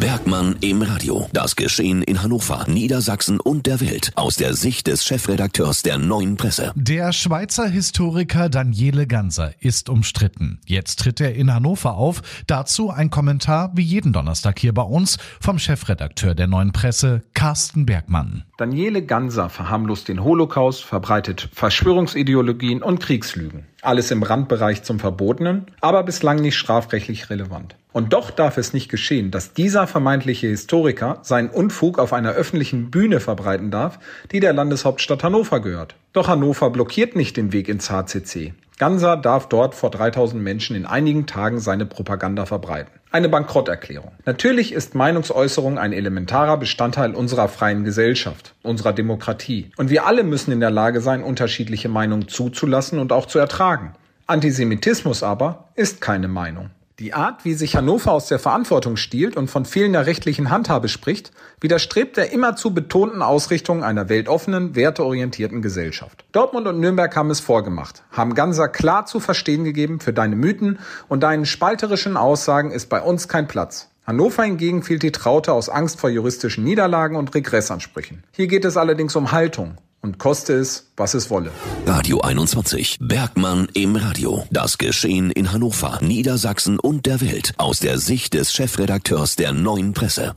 Bergmann im Radio. Das Geschehen in Hannover, Niedersachsen und der Welt aus der Sicht des Chefredakteurs der Neuen Presse. Der Schweizer Historiker Daniele Ganser ist umstritten. Jetzt tritt er in Hannover auf. Dazu ein Kommentar wie jeden Donnerstag hier bei uns vom Chefredakteur der Neuen Presse, Carsten Bergmann. Daniele Ganser verharmlost den Holocaust, verbreitet Verschwörungsideologien und Kriegslügen. Alles im Randbereich zum Verbotenen, aber bislang nicht strafrechtlich relevant. Und doch darf es nicht geschehen, dass dieser vermeintliche Historiker seinen Unfug auf einer öffentlichen Bühne verbreiten darf, die der Landeshauptstadt Hannover gehört. Doch Hannover blockiert nicht den Weg ins HCC. Ganser darf dort vor 3000 Menschen in einigen Tagen seine Propaganda verbreiten. Eine Bankrotterklärung. Natürlich ist Meinungsäußerung ein elementarer Bestandteil unserer freien Gesellschaft, unserer Demokratie. Und wir alle müssen in der Lage sein, unterschiedliche Meinungen zuzulassen und auch zu ertragen. Antisemitismus aber ist keine Meinung. Die Art, wie sich Hannover aus der Verantwortung stiehlt und von fehlender rechtlichen Handhabe spricht, widerstrebt der immerzu betonten Ausrichtung einer weltoffenen, werteorientierten Gesellschaft. Dortmund und Nürnberg haben es vorgemacht, haben Ganser klar zu verstehen gegeben, für deine Mythen und deinen spalterischen Aussagen ist bei uns kein Platz. Hannover hingegen fehlt die Traute aus Angst vor juristischen Niederlagen und Regressansprüchen. Hier geht es allerdings um Haltung, und koste es, was es wolle. Radio 21. Bergmann im Radio. Das Geschehen in Hannover, Niedersachsen und der Welt aus der Sicht des Chefredakteurs der Neuen Presse.